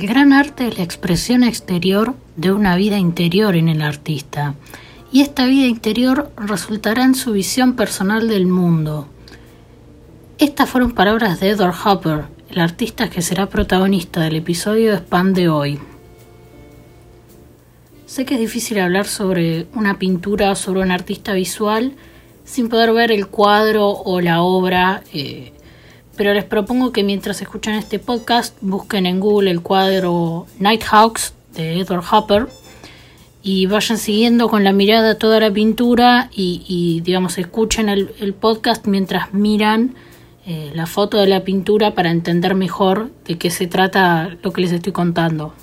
El gran arte es la expresión exterior de una vida interior en el artista, y esta vida interior resultará en su visión personal del mundo. Estas fueron palabras de Edward Hopper, el artista que será protagonista del episodio de Spam de hoy. Sé que es difícil hablar sobre una pintura o sobre un artista visual sin poder ver el cuadro o la obra eh, pero les propongo que mientras escuchan este podcast busquen en Google el cuadro Nighthawks de Edward Hopper y vayan siguiendo con la mirada toda la pintura y, digamos escuchen el, podcast mientras miran eh, la foto de la pintura para entender mejor de qué se trata lo que les estoy contando.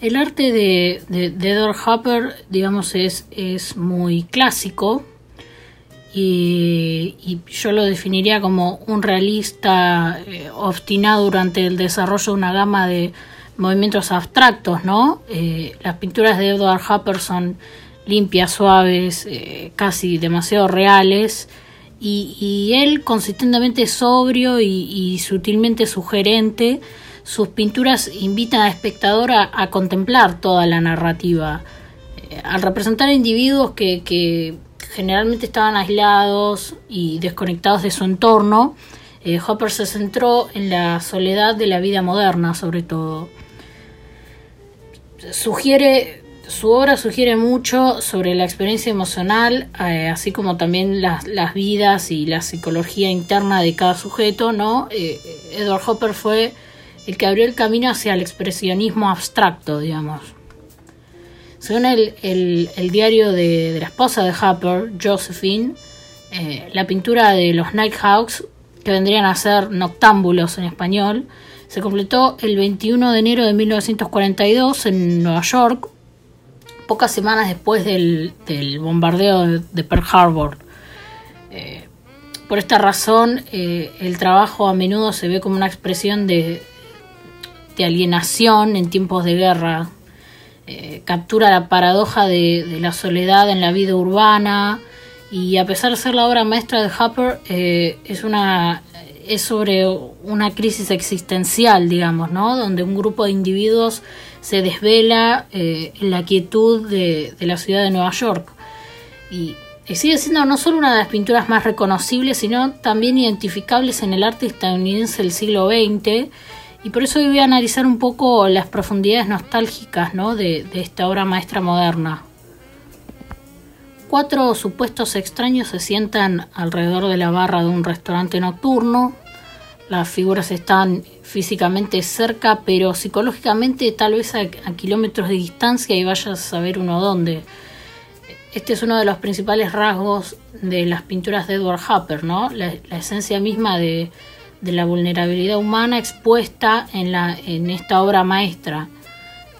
El arte de, de Edward Hopper, digamos, es, es muy clásico, y, yo lo definiría como un realista eh, obstinado durante el desarrollo de una gama de movimientos abstractos, ¿no? Eh, las pinturas de Edward Hopper son limpias, suaves, eh, casi demasiado reales, y, él consistentemente sobrio y, sutilmente sugerente, sus pinturas invitan al espectador a, contemplar toda la narrativa. al representar individuos que generalmente estaban aislados y desconectados de su entorno, eh, Hopper se centró en la soledad de la vida moderna, sobre todo. Sugiere, su obra sugiere mucho sobre la experiencia emocional, eh, así como también las, vidas y la psicología interna de cada sujeto, ¿no? Eh, Edward Hopper fue el que abrió el camino hacia el expresionismo abstracto, digamos. Según el, diario de, la esposa de Hopper, Josephine, eh, la pintura de los Nighthawks, que vendrían a ser noctámbulos en español, se completó el 21 de enero de 1942 en Nueva York, pocas semanas después del, bombardeo de, Pearl Harbor. Eh, por esta razón, eh, el trabajo a menudo se ve como una expresión de, de alienación en tiempos de guerra eh, captura la paradoja de, la soledad en la vida urbana. Y a pesar de ser la obra maestra de Hopper eh, es una es sobre una crisis existencial digamos no donde un grupo de individuos se desvela eh, en la quietud de, la ciudad de Nueva York. Y, y sigue siendo no solo una de las pinturas más reconocibles sino también identificables en el arte estadounidense del siglo XX y por eso hoy voy a analizar un poco las profundidades nostálgicas de, esta obra maestra moderna. Cuatro supuestos extraños se sientan alrededor de la barra de un restaurante nocturno. Las figuras están físicamente cerca, pero psicológicamente tal vez a, kilómetros de distancia y vayas a saber uno dónde. Este es uno de los principales rasgos de las pinturas de Edward Hopper, ¿no? la esencia misma de, de la vulnerabilidad humana expuesta en, la, en esta obra maestra,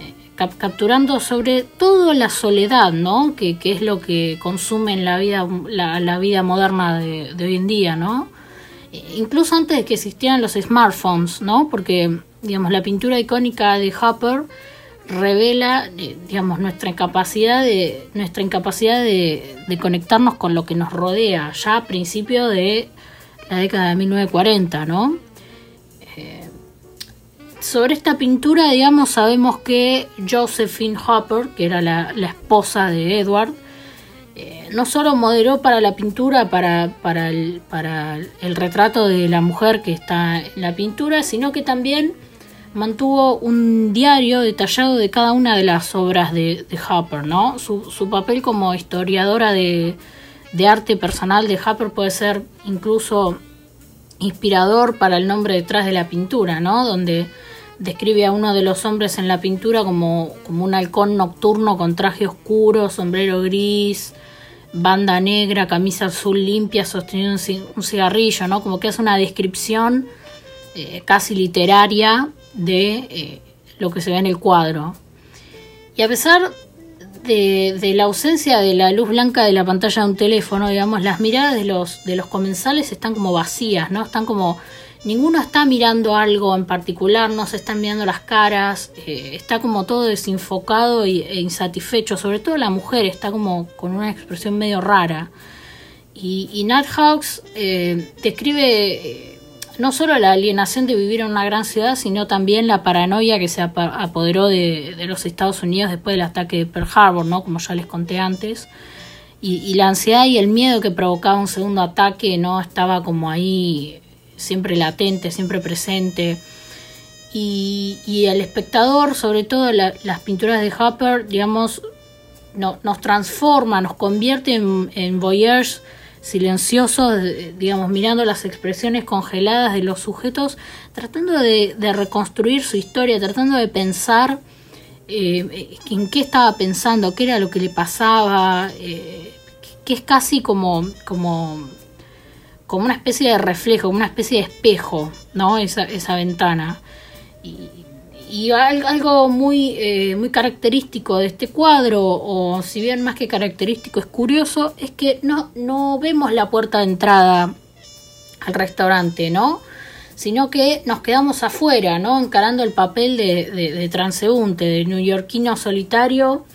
eh, capturando sobre todo la soledad, ¿no? Que, es lo que consume en la vida, la, vida moderna de, hoy en día, ¿no? Eh, incluso antes de que existieran los smartphones, ¿no? Porque, digamos, la pintura icónica de Hopper revela, eh, digamos, nuestra incapacidad de, nuestra incapacidad de, de conectarnos con lo que nos rodea, ya a principio de la década de 1940, ¿no? Eh, sobre esta pintura, digamos, sabemos que Josephine Hopper, que era la, esposa de Edward, eh, no solo modeló para la pintura, para, para, el, retrato de la mujer que está en la pintura, sino que también mantuvo un diario detallado de cada una de las obras de, Hopper, ¿no? Su papel como historiadora de, de arte personal de Hopper puede ser incluso inspirador para el nombre detrás de la pintura, ¿no? Donde describe a uno de los hombres en la pintura como, como un halcón nocturno con traje oscuro, sombrero gris, banda negra, camisa azul limpia, sosteniendo un cigarrillo, ¿no? Como que es una descripción eh, casi literaria de eh, lo que se ve en el cuadro. Y a pesar de, la ausencia de la luz blanca de la pantalla de un teléfono, digamos, las miradas de los, de los comensales están como vacías, ¿no? Están como. Ninguno está mirando algo en particular, no se están mirando las caras, eh, está como todo desenfocado e insatisfecho, sobre todo la mujer está como con una expresión medio rara. Y, y Nat Hawks eh, describe eh, no solo la alienación de vivir en una gran ciudad, sino también la paranoia que se apoderó de, los Estados Unidos después del ataque de Pearl Harbor, ¿no? Como ya les conté antes. Y, la ansiedad y el miedo que provocaba un segundo ataque, ¿no? Estaba como ahí siempre latente, siempre presente. Y, el espectador, sobre todo las pinturas de Hopper, digamos, no, nos transforma, nos convierte en, en voyeurs silenciosos, digamos, mirando las expresiones congeladas de los sujetos, tratando de, reconstruir su historia, tratando de pensar eh, en qué estaba pensando, qué era lo que le pasaba, eh, que es casi como, como, como una especie de reflejo, una especie de espejo, ¿no? Esa, esa ventana. Y, y algo muy, eh, muy característico de este cuadro, o si bien más que característico es curioso, es que no, no vemos la puerta de entrada al restaurante, ¿no? Sino que nos quedamos afuera, ¿no? Encarando el papel de, de, transeúnte, de neoyorquino solitario,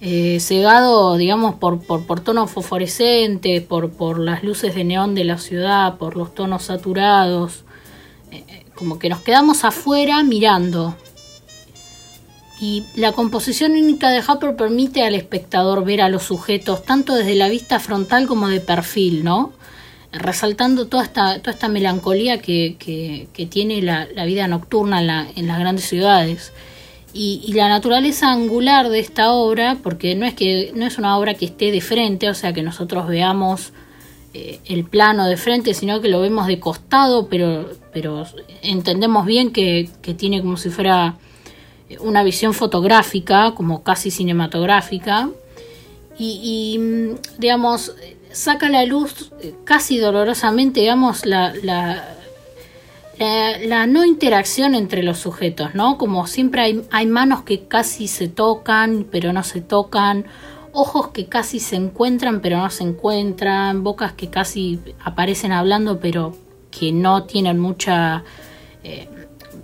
eh, cegado, digamos, por, por, por, tonos fosforescentes, por, por las luces de neón de la ciudad, por los tonos saturados. Como que nos quedamos afuera mirando. Y la composición única de Hopper permite al espectador ver a los sujetos tanto desde la vista frontal como de perfil, ¿no? Resaltando toda esta, toda esta melancolía que, tiene la, vida nocturna en, las grandes ciudades. Y, la naturaleza angular de esta obra, porque no es que no es una obra que esté de frente, o sea que nosotros veamos eh, el plano de frente, sino que lo vemos de costado, pero, pero entendemos bien que, tiene como si fuera una visión fotográfica, como casi cinematográfica, y, digamos, saca la luz eh, casi dolorosamente, digamos, la, la, la, no interacción entre los sujetos, ¿no? Como siempre hay, hay manos que casi se tocan, pero no se tocan, ojos que casi se encuentran pero no se encuentran, bocas que casi aparecen hablando pero que no tienen mucha, eh,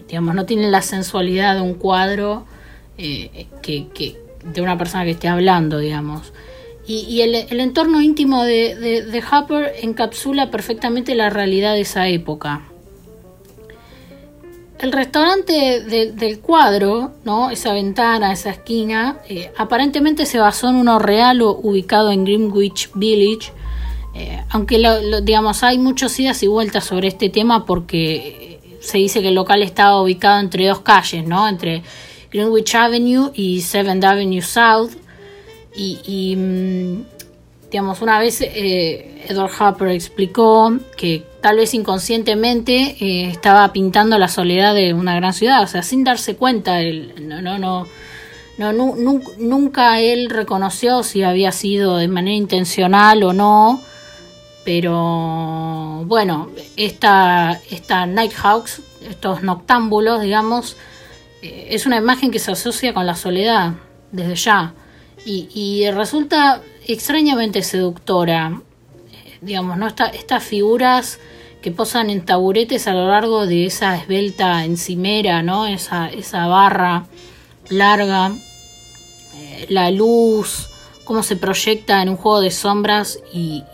digamos, no tienen la sensualidad de un cuadro eh, que, de una persona que esté hablando, digamos. Y, el, entorno íntimo de, de, encapsula perfectamente la realidad de esa época el restaurante del cuadro, ¿no? esa ventana, esa esquina, eh, aparentemente se basó en uno real o ubicado en Greenwich Village, eh, aunque digamos hay muchos idas y vueltas sobre este tema porque se dice que el local estaba ubicado entre dos calles, ¿no? entre Greenwich Avenue y 7th Avenue South, y, mm, digamos, una vez eh, Edward Harper explicó que tal vez inconscientemente eh, estaba pintando la soledad de una gran ciudad, o sea, sin darse cuenta, él, no, no, no, no, nunca él reconoció si había sido de manera intencional o no, pero bueno, esta, esta Nighthawks, estos noctámbulos, digamos, eh, es una imagen que se asocia con la soledad desde ya y, resulta extrañamente seductora digamos, ¿no? estas figuras que posan en taburetes a lo largo de esa esbelta encimera, ¿no? Esa, esa barra larga, eh, la luz, cómo se proyecta en un juego de sombras y,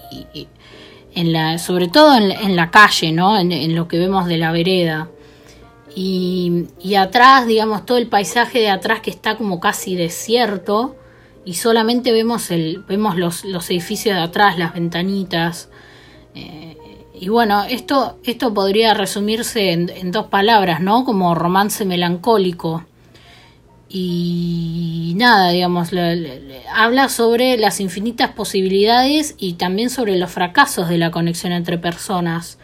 en la, sobre todo en, la calle, ¿no? En, lo que vemos de la vereda. Y, y, atrás, digamos, todo el paisaje de atrás que está como casi desierto y solamente vemos, el, vemos los, los edificios de atrás, las ventanitas. Eh, y bueno, esto, esto podría resumirse en, dos palabras, ¿no? Como romance melancólico. Y nada, digamos, habla sobre las infinitas posibilidades y también sobre los fracasos de la conexión entre personas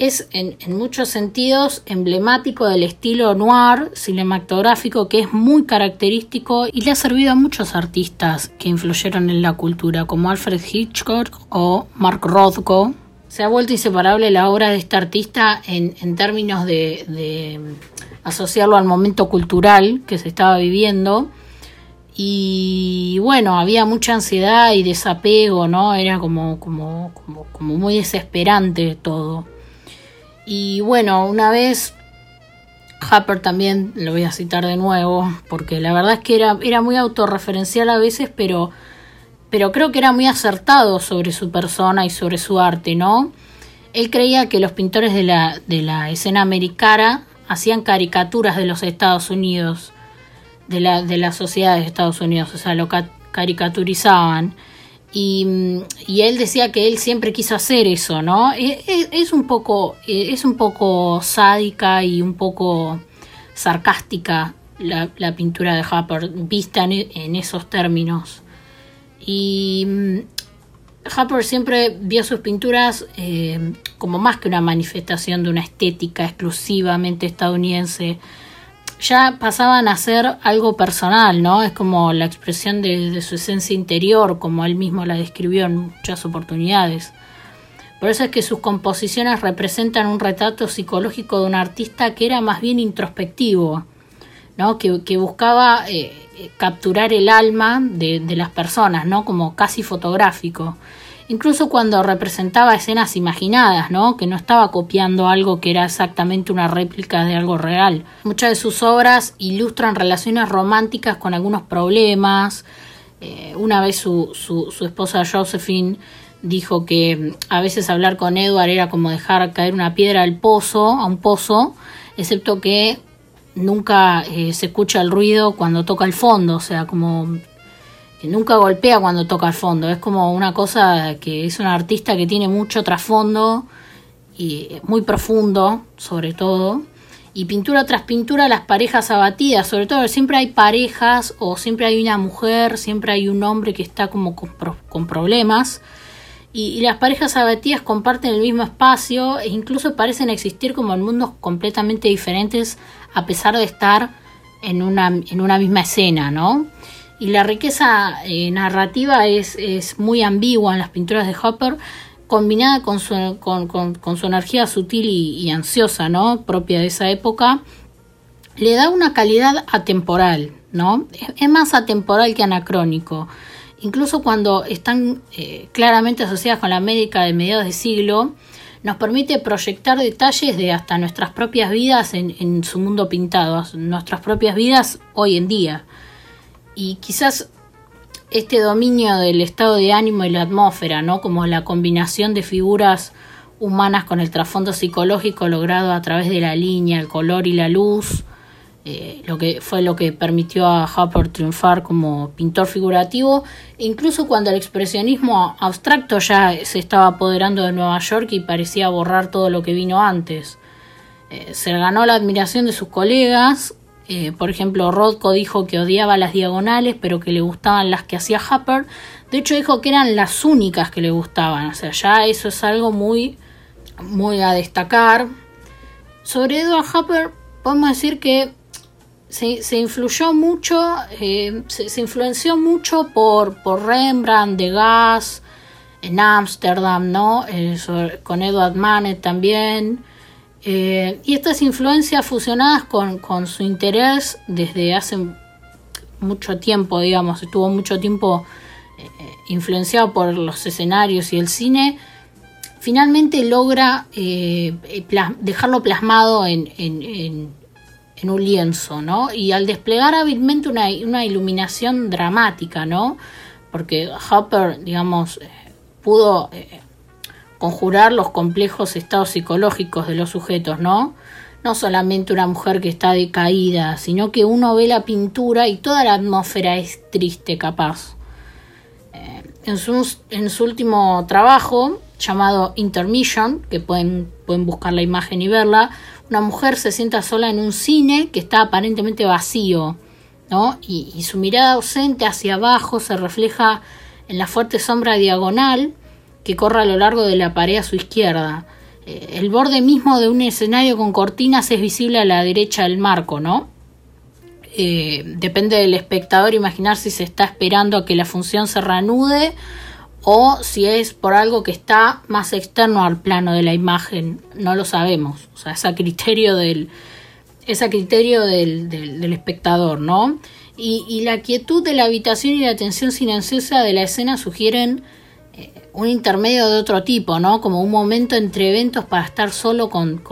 es en, muchos sentidos emblemático del estilo noir cinematográfico que es muy característico y le ha servido a muchos artistas que influyeron en la cultura, como Alfred Hitchcock o Mark Rothko. Se ha vuelto inseparable la obra de este artista en, términos de, asociarlo al momento cultural que se estaba viviendo. Y bueno, había mucha ansiedad y desapego, ¿no? Era como, como, como, muy desesperante todo. Y bueno, una vez Happer también lo voy a citar de nuevo, porque la verdad es que era, era muy autorreferencial a veces, pero, pero creo que era muy acertado sobre su persona y sobre su arte, ¿no? Él creía que los pintores de la, de la escena americana hacían caricaturas de los Estados Unidos, de la, de la sociedad de Estados Unidos, o sea, lo caricaturizaban. Y, y, él decía que él siempre quiso hacer eso, ¿no? E, e, es, un poco, e, es un poco sádica y un poco sarcástica la, pintura de Hopper, vista en esos términos. Y Hopper siempre vio sus pinturas eh, como más que una manifestación de una estética exclusivamente estadounidense. Ya pasaban a ser algo personal, ¿no? Es como la expresión de, su esencia interior, como él mismo la describió en muchas oportunidades. Por eso es que sus composiciones representan un retrato psicológico de un artista que era más bien introspectivo, ¿no? que, buscaba eh, capturar el alma de, las personas, ¿no? como casi fotográfico incluso cuando representaba escenas imaginadas, ¿no? que no estaba copiando algo que era exactamente una réplica de algo real. Muchas de sus obras ilustran relaciones románticas con algunos problemas. Eh, una vez su, su, su, esposa Josephine dijo que mm, a veces hablar con Edward era como dejar caer una piedra al pozo, a un pozo, excepto que nunca eh, se escucha el ruido cuando toca el fondo, o sea, como que nunca golpea cuando toca el fondo. Es como una cosa que es un artista que tiene mucho trasfondo y muy profundo, sobre todo. Y pintura tras pintura, las parejas abatidas, sobre todo siempre hay parejas o siempre hay una mujer, siempre hay un hombre que está como con, problemas. Y, y, las parejas abatidas comparten el mismo espacio e incluso parecen existir como en mundos completamente diferentes a pesar de estar en una, en una misma escena, ¿no? y la riqueza eh, narrativa es, es, muy ambigua en las pinturas de Hopper, combinada con su, con, con, su energía sutil y, ansiosa, ¿no? propia de esa época, le da una calidad atemporal, ¿no? Es, más atemporal que anacrónico. Incluso cuando están eh, claramente asociadas con la América de mediados de siglo, nos permite proyectar detalles de hasta nuestras propias vidas en, en su mundo pintado, nuestras propias vidas hoy en día y quizás este dominio del estado de ánimo y la atmósfera, ¿no? Como la combinación de figuras humanas con el trasfondo psicológico logrado a través de la línea, el color y la luz, eh, lo que fue lo que permitió a Hopper triunfar como pintor figurativo, incluso cuando el expresionismo abstracto ya se estaba apoderando de Nueva York y parecía borrar todo lo que vino antes. Eh, se ganó la admiración de sus colegas eh, por ejemplo, Rothko dijo que odiaba las diagonales, pero que le gustaban las que hacía Hopper. De hecho, dijo que eran las únicas que le gustaban. O sea, ya eso es algo muy, muy a destacar. Sobre Edward Hopper, podemos decir que se, influyó mucho, eh, se, influenció mucho por, por Rembrandt, Degas, en Ámsterdam, ¿no? Eh, con Edward Manet también. Eh, y estas influencias fusionadas con, su interés desde hace mucho tiempo, digamos, estuvo mucho tiempo influenciado por los escenarios y el cine, finalmente logra dejarlo plasmado en, un lienzo, ¿no? Y al desplegar hábilmente una, una iluminación dramática, ¿no? Porque Hopper, digamos, pudo conjurar los complejos estados psicológicos de los sujetos, ¿no? No solamente una mujer que está decaída, sino que uno ve la pintura y toda la atmósfera es triste, capaz. Eh, en, su, en, su, último trabajo, llamado Intermission, que pueden, pueden buscar la imagen y verla, una mujer se sienta sola en un cine que está aparentemente vacío, ¿no? Y, su mirada ausente hacia abajo se refleja en la fuerte sombra diagonal que corre a lo largo de la pared a su izquierda. Eh, el borde mismo de un escenario con cortinas es visible a la derecha del marco, ¿no? Eh, depende del espectador imaginar si se está esperando a que la función se reanude o si es por algo que está más externo al plano de la imagen, no lo sabemos. O sea, es a criterio del, criterio del, del, espectador, ¿no? Y, la quietud de la habitación y la tensión silenciosa de la escena sugieren un intermedio de otro tipo, ¿no? Como un momento entre eventos para estar solo con,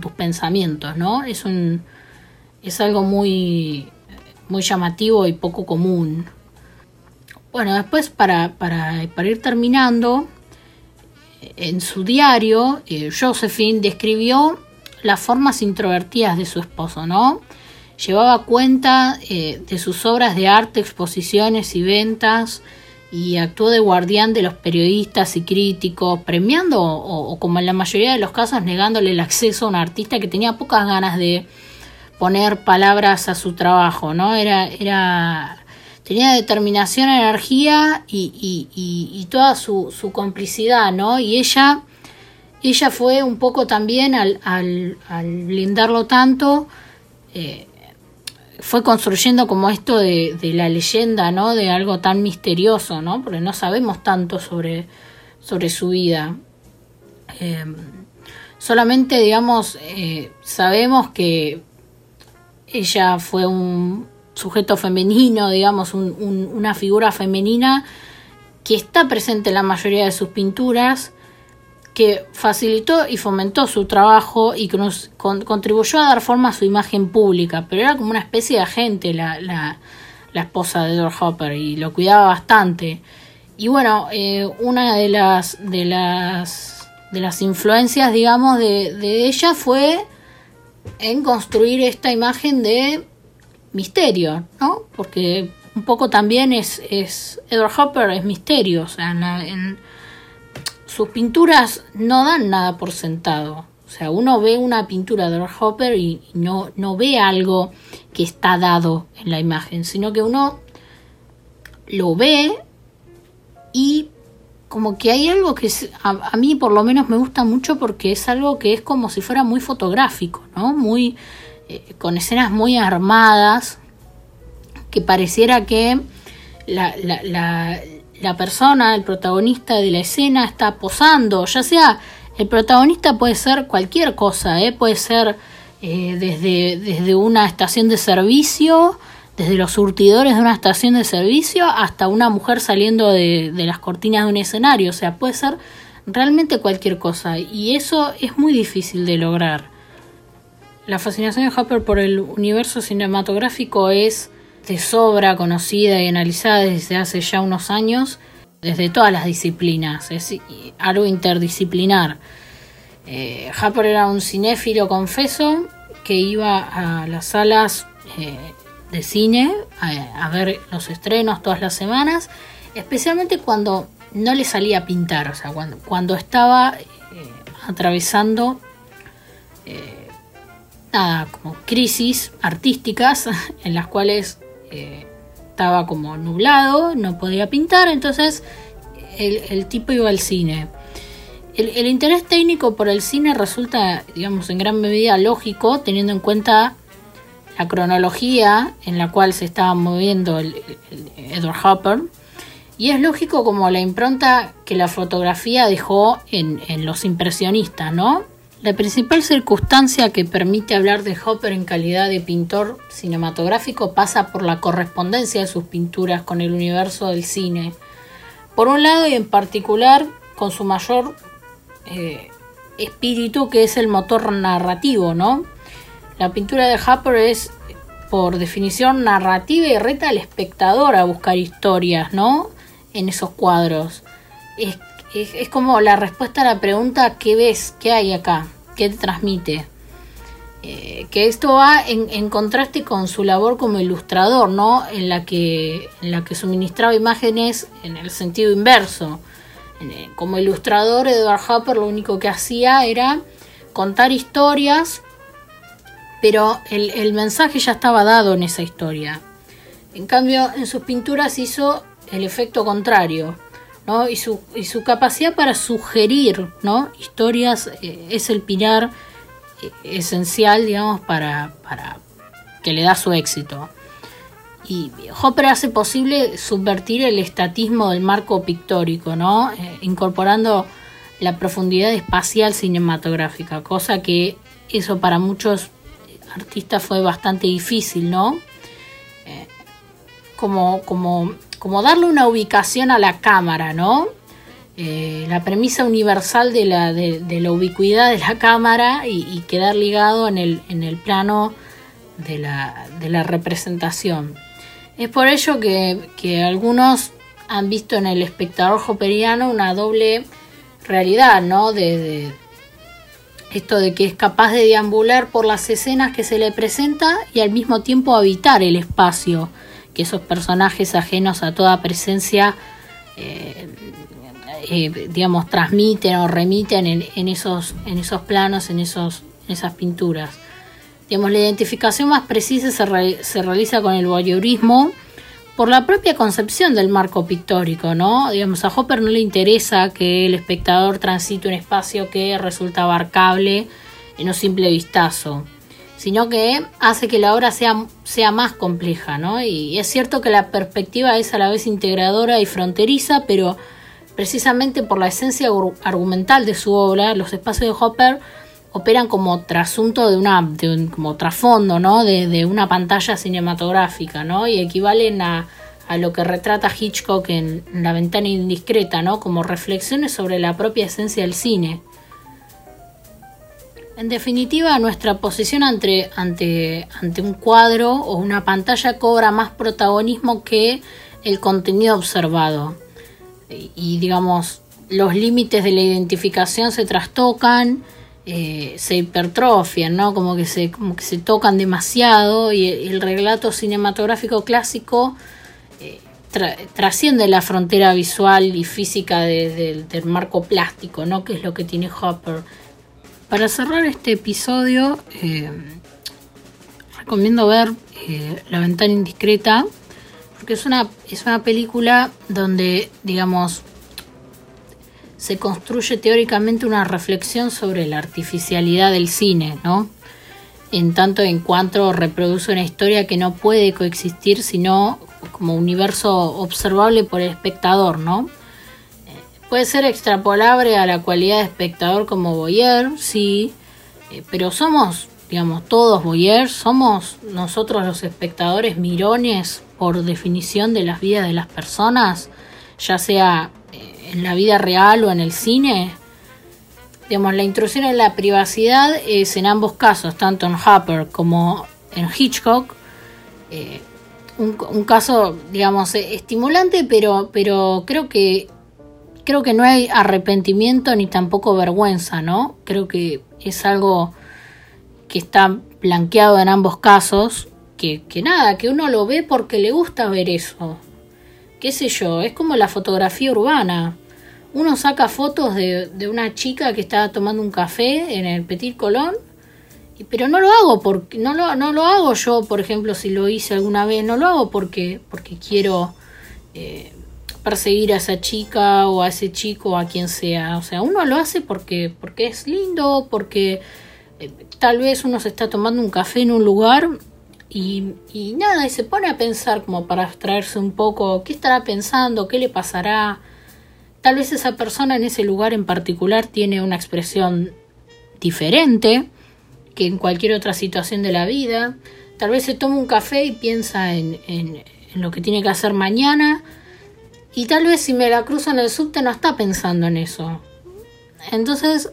tus pensamientos, ¿no? Es un es algo muy muy llamativo y poco común. Bueno, después para, para, ir terminando, en su diario, eh, Josephine describió las formas introvertidas de su esposo, ¿no? Llevaba cuenta eh, de sus obras de arte, exposiciones y ventas, y actuó de guardián de los periodistas y críticos, premiando o, como en la mayoría de los casos negándole el acceso a un artista que tenía pocas ganas de poner palabras a su trabajo, ¿no? Era, era tenía determinación, energía y, toda su, complicidad, ¿no? Y ella, ella fue un poco también al, al, blindarlo tanto, eh, fue construyendo como esto de, la leyenda, ¿no? De algo tan misterioso, ¿no? Porque no sabemos tanto sobre, sobre su vida. Em, solamente, digamos, eh, sabemos que ella fue un sujeto femenino, digamos, una figura femenina que está presente en la mayoría de sus pinturas, que facilitó y fomentó su trabajo y que nos contribuyó a dar forma a su imagen pública, pero era como una especie de agente la, esposa de Edward Hopper y lo cuidaba bastante. Y bueno, eh, una de las, de las, de las influencias, digamos, de ella fue en construir esta imagen de misterio, ¿no? Porque un poco también es, es Edward Hopper es misterio, o sea, en sus pinturas no dan nada por sentado. O sea, uno ve una pintura de Hopper y no, no ve algo que está dado en la imagen, sino que uno lo ve y como que hay algo que a, mí por lo menos me gusta mucho porque es algo que es como si fuera muy fotográfico, ¿no? Muy con escenas muy armadas que pareciera que la, la, la persona, el protagonista de la escena está posando, ya sea el protagonista puede ser cualquier cosa, ¿eh? puede ser eh, desde, desde una estación de servicio, desde los surtidores de una estación de servicio hasta una mujer saliendo de, de las cortinas de un escenario, o sea, puede ser realmente cualquier cosa y eso es muy difícil de lograr. La fascinación de Hopper por el universo cinematográfico es de sobra conocida y analizada desde hace ya unos años, desde todas las disciplinas, es algo interdisciplinar. Eh, era un cinéfilo confeso que iba a las salas eh, de cine a, ver los estrenos todas las semanas, especialmente cuando no le salía a pintar, o sea, cuando, cuando estaba eh, atravesando eh, nada, como crisis artísticas en las cuales eh, estaba como nublado, no podía pintar, entonces el, tipo iba al cine. El, interés técnico por el cine resulta, digamos, en gran medida lógico, teniendo en cuenta la cronología en la cual se estaba moviendo el, Edward Hopper. Y es lógico como la impronta que la fotografía dejó en, en los impresionistas, ¿no? La principal circunstancia que permite hablar de Hopper en calidad de pintor cinematográfico pasa por la correspondencia de sus pinturas con el universo del cine. Por un lado y en particular con su mayor eh, espíritu que es el motor narrativo, ¿no? La pintura de Hopper es por definición narrativa y reta al espectador a buscar historias, ¿no? En esos cuadros. Es es, como la respuesta a la pregunta ¿qué ves? ¿Qué hay acá? ¿Qué te transmite? Eh, que esto va en, contraste con su labor como ilustrador, ¿no? En la que, en la que suministraba imágenes en el sentido inverso. Eh, como ilustrador, Edward Hopper lo único que hacía era contar historias, pero el, el mensaje ya estaba dado en esa historia. En cambio, en sus pinturas hizo el efecto contrario y, su, y su capacidad para sugerir historias eh, es el pilar eh, esencial, digamos, para, para que le da su éxito. Y Hopper hace posible subvertir el estatismo del marco pictórico, ¿no? Eh, incorporando la profundidad espacial cinematográfica, cosa que eso para muchos artistas fue bastante difícil, ¿no? como, como como darle una ubicación a la cámara, ¿no? Eh, la premisa universal de la, de, la ubicuidad de la cámara y, quedar ligado en el, en el plano de la, de la, representación. Es por ello que, que, algunos han visto en el espectador hopperiano una doble realidad, ¿no? De, esto de que es capaz de deambular por las escenas que se le presenta y al mismo tiempo habitar el espacio que esos personajes ajenos a toda presencia, eh, eh, digamos, transmiten o remiten en, esos, en esos planos, en, esos, en esas pinturas. Digamos, la identificación más precisa se, se realiza con el voyeurismo, por la propia concepción del marco pictórico, ¿no? Digamos, a Hopper no le interesa que el espectador transite un espacio que resulta abarcable en un simple vistazo, sino que hace que la obra sea, sea más compleja, ¿no? Y, es cierto que la perspectiva es a la vez integradora y fronteriza, pero precisamente por la esencia argumental de su obra, los espacios de Hopper operan como trasunto de una de como trasfondo ¿no? De, una pantalla cinematográfica ¿no? y equivalen a, lo que retrata Hitchcock en, La ventana indiscreta ¿no? como reflexiones sobre la propia esencia del cine. En definitiva, nuestra posición ante, un cuadro o una pantalla cobra más protagonismo que el contenido observado. y digamos, los límites de la identificación se trastocan, eh, se hipertrofian, ¿no? Como que se, como que se tocan demasiado y el, relato cinematográfico clásico eh, trasciende la frontera visual y física del marco plástico, ¿no? Que es lo que tiene Hopper. Para cerrar este episodio, eh, recomiendo ver La ventana indiscreta, porque es una, es una película donde, digamos, se construye teóricamente una reflexión sobre la artificialidad del cine, ¿no? En tanto en cuanto reproduce una historia que no puede coexistir sino como universo observable por el espectador, ¿no? Puede ser extrapolable a la cualidad de espectador como voyeur, sí, eh, pero somos, digamos, todos voyeurs, somos nosotros los espectadores mirones por definición de las vidas de las personas, ya sea en la vida real o en el cine, digamos, la intrusión en la privacidad es en ambos casos, tanto en Hopper como en Hitchcock, eh, un, caso, digamos, eh, estimulante, pero, pero creo que creo que no hay arrepentimiento ni tampoco vergüenza, ¿no? Creo que es algo que está blanqueado en ambos casos, que, que nada, que uno lo ve porque le gusta ver eso, qué sé yo, es como la fotografía urbana. Uno saca fotos de, una chica que estaba tomando un café en el Petit Colón, pero no lo hago porque no lo, no lo hago yo, por ejemplo, si lo hice alguna vez, no lo hago porque, porque quiero eh, perseguir a esa chica o a ese chico o a quien sea. O sea, uno lo hace porque, porque es lindo, porque eh, tal vez uno se está tomando un café en un lugar y, nada, y se pone a pensar como para abstraerse un poco, ¿qué estará pensando? ¿Qué le pasará? Tal vez esa persona en ese lugar en particular tiene una expresión diferente que en cualquier otra situación de la vida. Tal vez se toma un café y piensa en, en, en lo que tiene que hacer mañana. Y tal vez si me la cruzo en el subte no está pensando en eso. Entonces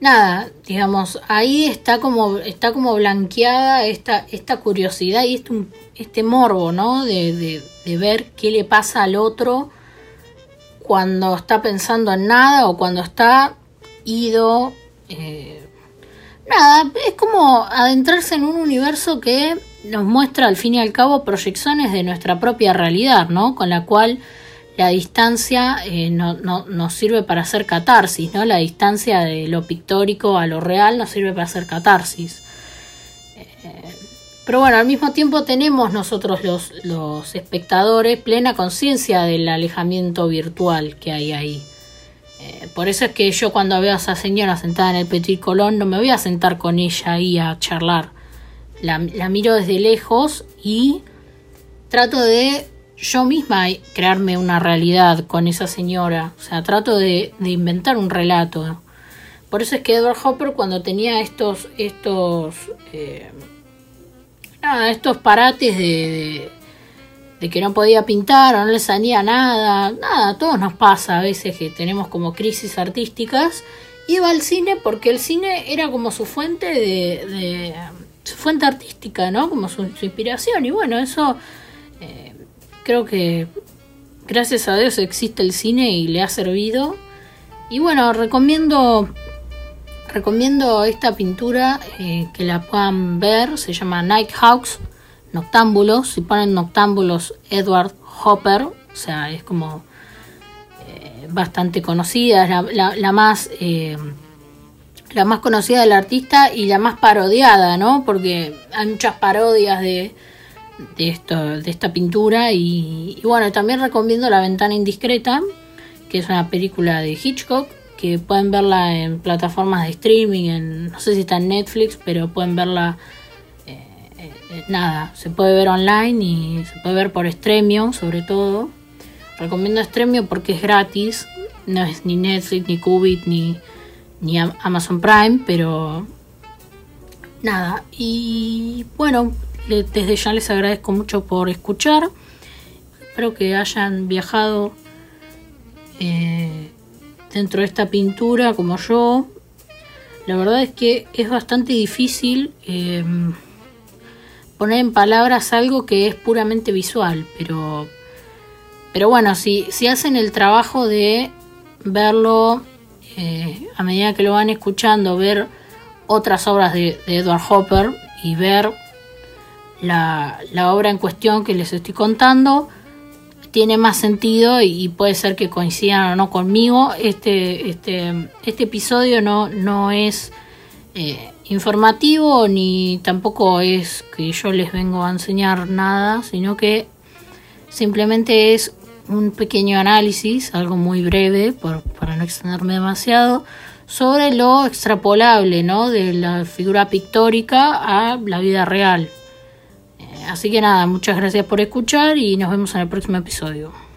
nada, digamos, ahí está como, está como blanqueada esta, esta curiosidad y este, este morbo, ¿no? De, de, ver qué le pasa al otro cuando está pensando en nada o cuando está ido. Eh, nada, es como adentrarse en un universo que nos muestra al fin y al cabo proyecciones de nuestra propia realidad, ¿no? Con la cual la distancia eh, no, nos sirve para hacer catarsis, ¿no? La distancia de lo pictórico a lo real nos sirve para hacer catarsis. Eh, pero bueno, al mismo tiempo tenemos nosotros los, los espectadores plena conciencia del alejamiento virtual que hay ahí. Eh, por eso es que yo cuando veo a esa señora sentada en el Petit Colón no me voy a sentar con ella ahí a charlar. La, miro desde lejos y trato de yo misma crearme una realidad con esa señora. O sea, trato de, inventar un relato. Por eso es que Edward Hopper cuando tenía estos, estos, eh, nada, estos parates de, de, que no podía pintar o no le salía nada, nada, a todos nos pasa a veces que tenemos como crisis artísticas. Iba al cine porque el cine era como su fuente de, de fuente artística, ¿no? Como su, inspiración. Y bueno, eso creo que gracias a Dios existe el cine y le ha servido. Y bueno, recomiendo, recomiendo esta pintura eh, que la puedan ver. Se llama Nighthawks, Noctámbulos. Si ponen Noctámbulos Edward Hopper, o sea, es como eh, bastante conocida, es la, más... Eh, la más conocida del artista y la más parodiada, ¿no? Porque hay muchas parodias de, de, esto, de esta pintura y, y, bueno, también recomiendo La ventana indiscreta, que es una película de Hitchcock, que pueden verla en plataformas de streaming, en, no sé si está en Netflix, pero pueden verla, eh, eh, nada, se puede ver online y se puede ver por Stremio sobre todo. Recomiendo Stremio porque es gratis, no es ni Netflix, ni Qubit, ni, ni Amazon Prime, pero nada, y bueno, desde ya les agradezco mucho por escuchar. Espero que hayan viajado eh, dentro de esta pintura como yo. La verdad es que es bastante difícil eh, poner en palabras algo que es puramente visual, pero, pero bueno, si, si hacen el trabajo de verlo a medida que lo van escuchando, ver otras obras de, de Edward Hopper y ver la, la obra en cuestión que les estoy contando, tiene más sentido y, puede ser que coincidan o no conmigo. Este, este, este episodio no, no es eh, informativo ni tampoco es que yo les vengo a enseñar nada, sino que simplemente es un pequeño análisis, algo muy breve para no extenderme demasiado, sobre lo extrapolable ¿no? de la figura pictórica a la vida real. Así que nada, muchas gracias por escuchar y nos vemos en el próximo episodio.